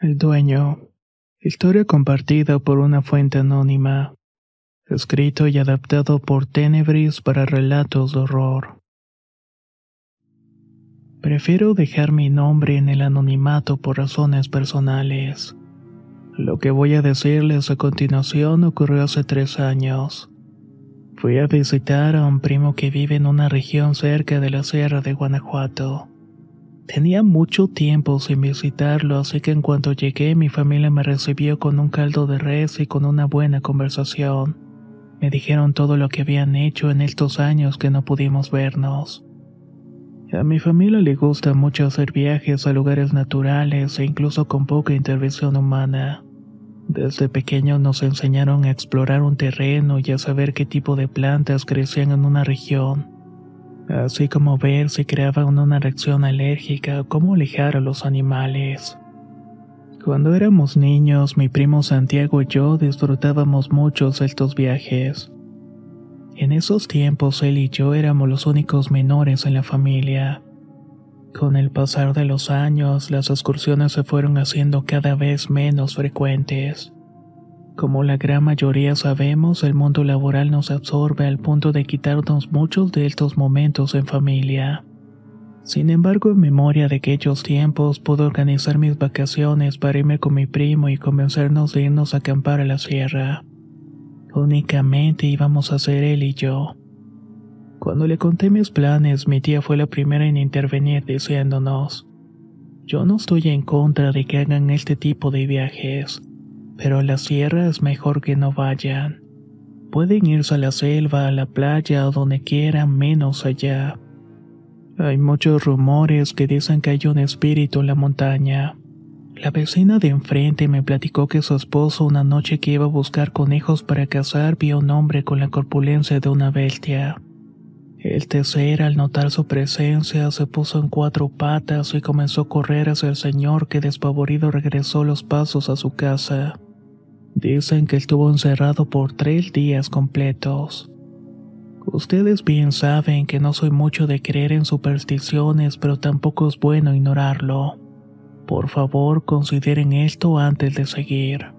El dueño. Historia compartida por una fuente anónima. Escrito y adaptado por Tenebris para relatos de horror. Prefiero dejar mi nombre en el anonimato por razones personales. Lo que voy a decirles a continuación ocurrió hace tres años. Fui a visitar a un primo que vive en una región cerca de la Sierra de Guanajuato. Tenía mucho tiempo sin visitarlo, así que en cuanto llegué mi familia me recibió con un caldo de res y con una buena conversación. Me dijeron todo lo que habían hecho en estos años que no pudimos vernos. A mi familia le gusta mucho hacer viajes a lugares naturales e incluso con poca intervención humana. Desde pequeños nos enseñaron a explorar un terreno y a saber qué tipo de plantas crecían en una región así como ver si creaba una reacción alérgica o cómo alejar a los animales. Cuando éramos niños, mi primo Santiago y yo disfrutábamos mucho estos viajes. En esos tiempos él y yo éramos los únicos menores en la familia. Con el pasar de los años, las excursiones se fueron haciendo cada vez menos frecuentes. Como la gran mayoría sabemos, el mundo laboral nos absorbe al punto de quitarnos muchos de estos momentos en familia. Sin embargo, en memoria de aquellos tiempos, pude organizar mis vacaciones para irme con mi primo y convencernos de irnos a acampar a la sierra. Únicamente íbamos a ser él y yo. Cuando le conté mis planes, mi tía fue la primera en intervenir diciéndonos, yo no estoy en contra de que hagan este tipo de viajes pero a la sierra es mejor que no vayan. Pueden irse a la selva, a la playa o donde quieran, menos allá. Hay muchos rumores que dicen que hay un espíritu en la montaña. La vecina de enfrente me platicó que su esposo una noche que iba a buscar conejos para cazar vio un hombre con la corpulencia de una bestia. El tercer, al notar su presencia, se puso en cuatro patas y comenzó a correr hacia el señor que despavorido regresó los pasos a su casa. Dicen que estuvo encerrado por tres días completos. Ustedes bien saben que no soy mucho de creer en supersticiones, pero tampoco es bueno ignorarlo. Por favor, consideren esto antes de seguir.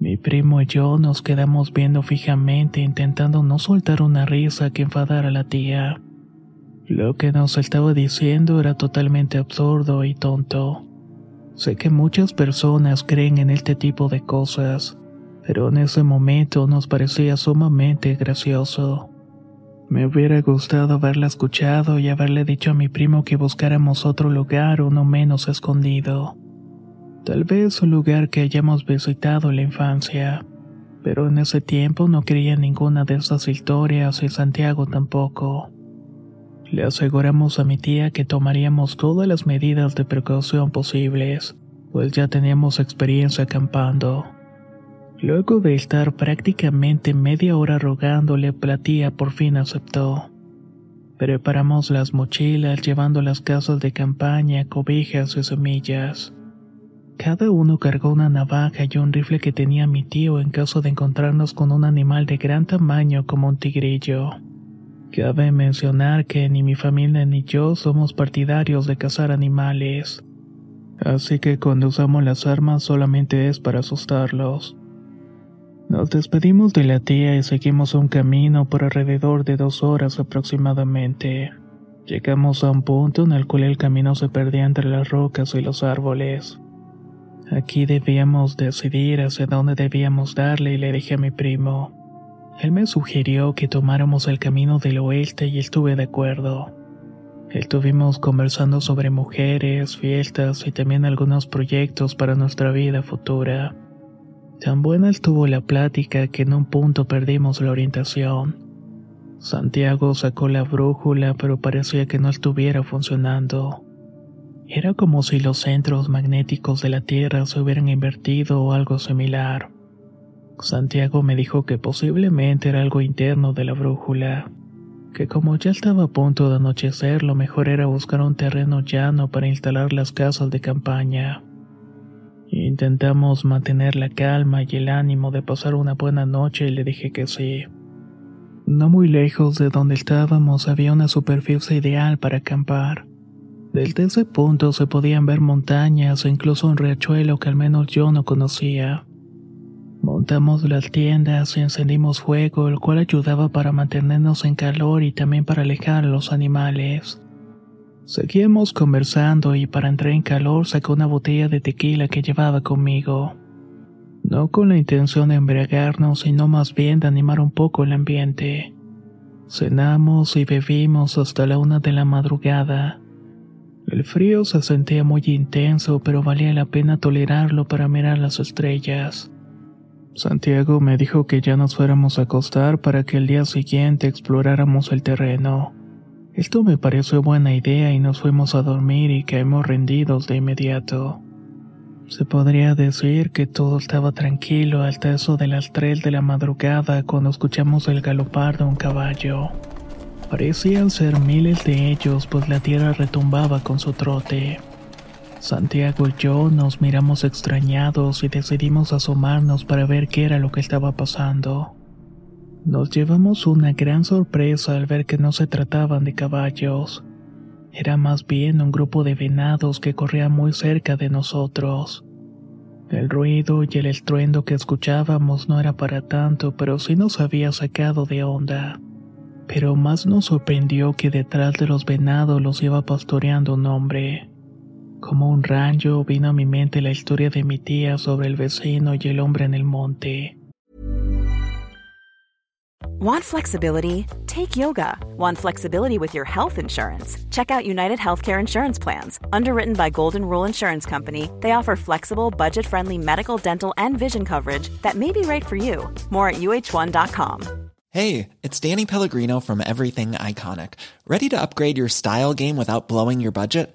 Mi primo y yo nos quedamos viendo fijamente intentando no soltar una risa que enfadara a la tía. Lo que nos estaba diciendo era totalmente absurdo y tonto. Sé que muchas personas creen en este tipo de cosas, pero en ese momento nos parecía sumamente gracioso. Me hubiera gustado haberla escuchado y haberle dicho a mi primo que buscáramos otro lugar uno menos escondido. Tal vez un lugar que hayamos visitado en la infancia, pero en ese tiempo no creía en ninguna de esas historias y Santiago tampoco. Le aseguramos a mi tía que tomaríamos todas las medidas de precaución posibles, pues ya teníamos experiencia acampando. Luego de estar prácticamente media hora rogándole, la tía por fin aceptó. Preparamos las mochilas llevando las casas de campaña, cobijas y semillas. Cada uno cargó una navaja y un rifle que tenía mi tío en caso de encontrarnos con un animal de gran tamaño como un tigrillo. Cabe mencionar que ni mi familia ni yo somos partidarios de cazar animales, así que cuando usamos las armas solamente es para asustarlos. Nos despedimos de la tía y seguimos un camino por alrededor de dos horas aproximadamente. Llegamos a un punto en el cual el camino se perdía entre las rocas y los árboles. Aquí debíamos decidir hacia dónde debíamos darle y le dije a mi primo. Él me sugirió que tomáramos el camino del oeste y estuve de acuerdo. Estuvimos conversando sobre mujeres, fiestas y también algunos proyectos para nuestra vida futura. Tan buena estuvo la plática que en un punto perdimos la orientación. Santiago sacó la brújula pero parecía que no estuviera funcionando. Era como si los centros magnéticos de la Tierra se hubieran invertido o algo similar. Santiago me dijo que posiblemente era algo interno de la brújula, que como ya estaba a punto de anochecer lo mejor era buscar un terreno llano para instalar las casas de campaña. Intentamos mantener la calma y el ánimo de pasar una buena noche y le dije que sí. No muy lejos de donde estábamos había una superficie ideal para acampar. Desde ese punto se podían ver montañas o incluso un riachuelo que al menos yo no conocía. Montamos las tiendas y encendimos fuego, el cual ayudaba para mantenernos en calor y también para alejar a los animales. Seguíamos conversando y para entrar en calor sacó una botella de tequila que llevaba conmigo. No con la intención de embriagarnos, sino más bien de animar un poco el ambiente. Cenamos y bebimos hasta la una de la madrugada. El frío se sentía muy intenso, pero valía la pena tolerarlo para mirar las estrellas. Santiago me dijo que ya nos fuéramos a acostar para que el día siguiente exploráramos el terreno. Esto me pareció buena idea y nos fuimos a dormir y caímos rendidos de inmediato. Se podría decir que todo estaba tranquilo hasta eso de las 3 de la madrugada cuando escuchamos el galopar de un caballo. Parecían ser miles de ellos pues la tierra retumbaba con su trote. Santiago y yo nos miramos extrañados y decidimos asomarnos para ver qué era lo que estaba pasando. Nos llevamos una gran sorpresa al ver que no se trataban de caballos. Era más bien un grupo de venados que corría muy cerca de nosotros. El ruido y el estruendo que escuchábamos no era para tanto, pero sí nos había sacado de onda. Pero más nos sorprendió que detrás de los venados los iba pastoreando un hombre. Como un rayo vino a mi mente la historia de mi tía sobre el vecino y el hombre en el monte. Want flexibility? Take yoga. Want flexibility with your health insurance? Check out United Healthcare Insurance Plans. Underwritten by Golden Rule Insurance Company, they offer flexible, budget friendly medical, dental, and vision coverage that may be right for you. More at uh1.com. Hey, it's Danny Pellegrino from Everything Iconic. Ready to upgrade your style game without blowing your budget?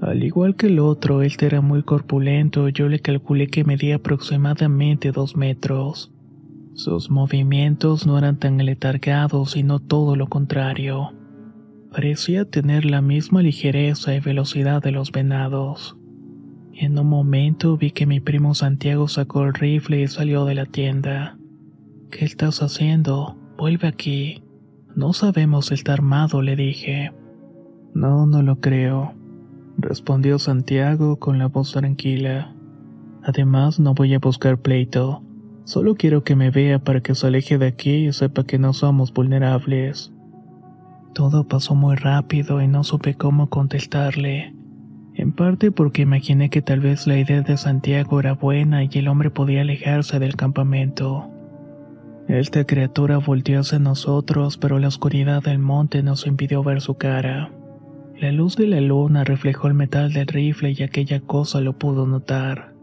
Al igual que el otro, este era muy corpulento. Yo le calculé que medía aproximadamente dos metros. Sus movimientos no eran tan letargados, sino todo lo contrario. Parecía tener la misma ligereza y velocidad de los venados. En un momento vi que mi primo Santiago sacó el rifle y salió de la tienda. ¿Qué estás haciendo? Vuelve aquí. No sabemos si está armado, le dije. No, no lo creo, respondió Santiago con la voz tranquila. Además, no voy a buscar pleito. Solo quiero que me vea para que se aleje de aquí y sepa que no somos vulnerables. Todo pasó muy rápido y no supe cómo contestarle. En parte porque imaginé que tal vez la idea de Santiago era buena y el hombre podía alejarse del campamento. Esta criatura volteó hacia nosotros, pero la oscuridad del monte nos impidió ver su cara. La luz de la luna reflejó el metal del rifle y aquella cosa lo pudo notar.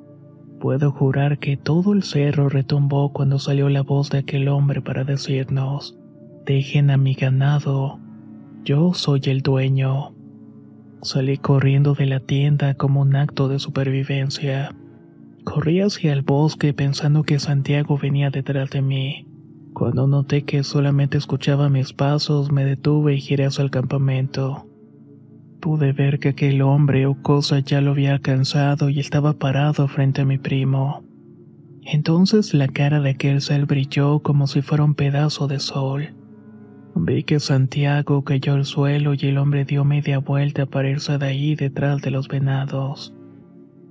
Puedo jurar que todo el cerro retumbó cuando salió la voz de aquel hombre para decirnos, dejen a mi ganado, yo soy el dueño. Salí corriendo de la tienda como un acto de supervivencia. Corrí hacia el bosque pensando que Santiago venía detrás de mí. Cuando noté que solamente escuchaba mis pasos, me detuve y giré hacia el campamento. Pude ver que aquel hombre o cosa ya lo había alcanzado y estaba parado frente a mi primo. Entonces la cara de aquel ser brilló como si fuera un pedazo de sol. Vi que Santiago cayó al suelo y el hombre dio media vuelta para irse de ahí detrás de los venados.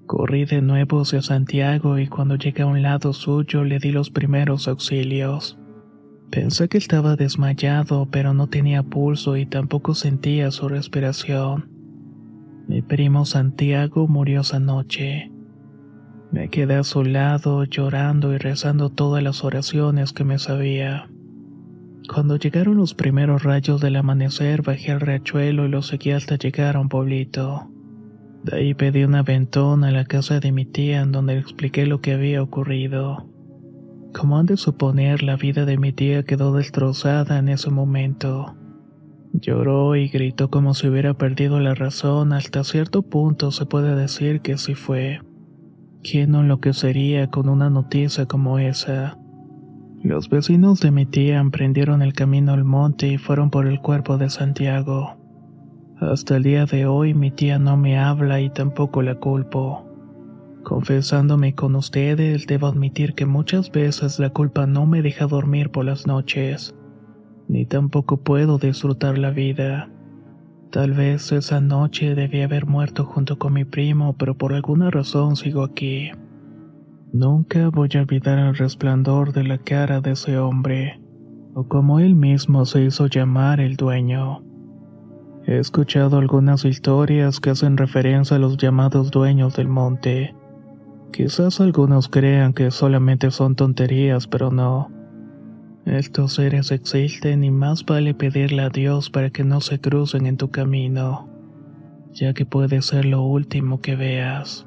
Corrí de nuevo hacia Santiago y cuando llegué a un lado suyo le di los primeros auxilios. Pensé que estaba desmayado, pero no tenía pulso y tampoco sentía su respiración. Mi primo Santiago murió esa noche. Me quedé a su lado llorando y rezando todas las oraciones que me sabía. Cuando llegaron los primeros rayos del amanecer bajé al riachuelo y lo seguí hasta llegar a un pueblito. De ahí pedí un aventón a la casa de mi tía en donde le expliqué lo que había ocurrido. Como han de suponer, la vida de mi tía quedó destrozada en ese momento. Lloró y gritó como si hubiera perdido la razón, hasta cierto punto se puede decir que sí fue. ¿Quién no enloquecería con una noticia como esa? Los vecinos de mi tía emprendieron el camino al monte y fueron por el cuerpo de Santiago. Hasta el día de hoy mi tía no me habla y tampoco la culpo. Confesándome con ustedes, debo admitir que muchas veces la culpa no me deja dormir por las noches, ni tampoco puedo disfrutar la vida. Tal vez esa noche debí haber muerto junto con mi primo, pero por alguna razón sigo aquí. Nunca voy a olvidar el resplandor de la cara de ese hombre, o como él mismo se hizo llamar el dueño. He escuchado algunas historias que hacen referencia a los llamados dueños del monte. Quizás algunos crean que solamente son tonterías, pero no. Estos seres existen y más vale pedirle a Dios para que no se crucen en tu camino, ya que puede ser lo último que veas.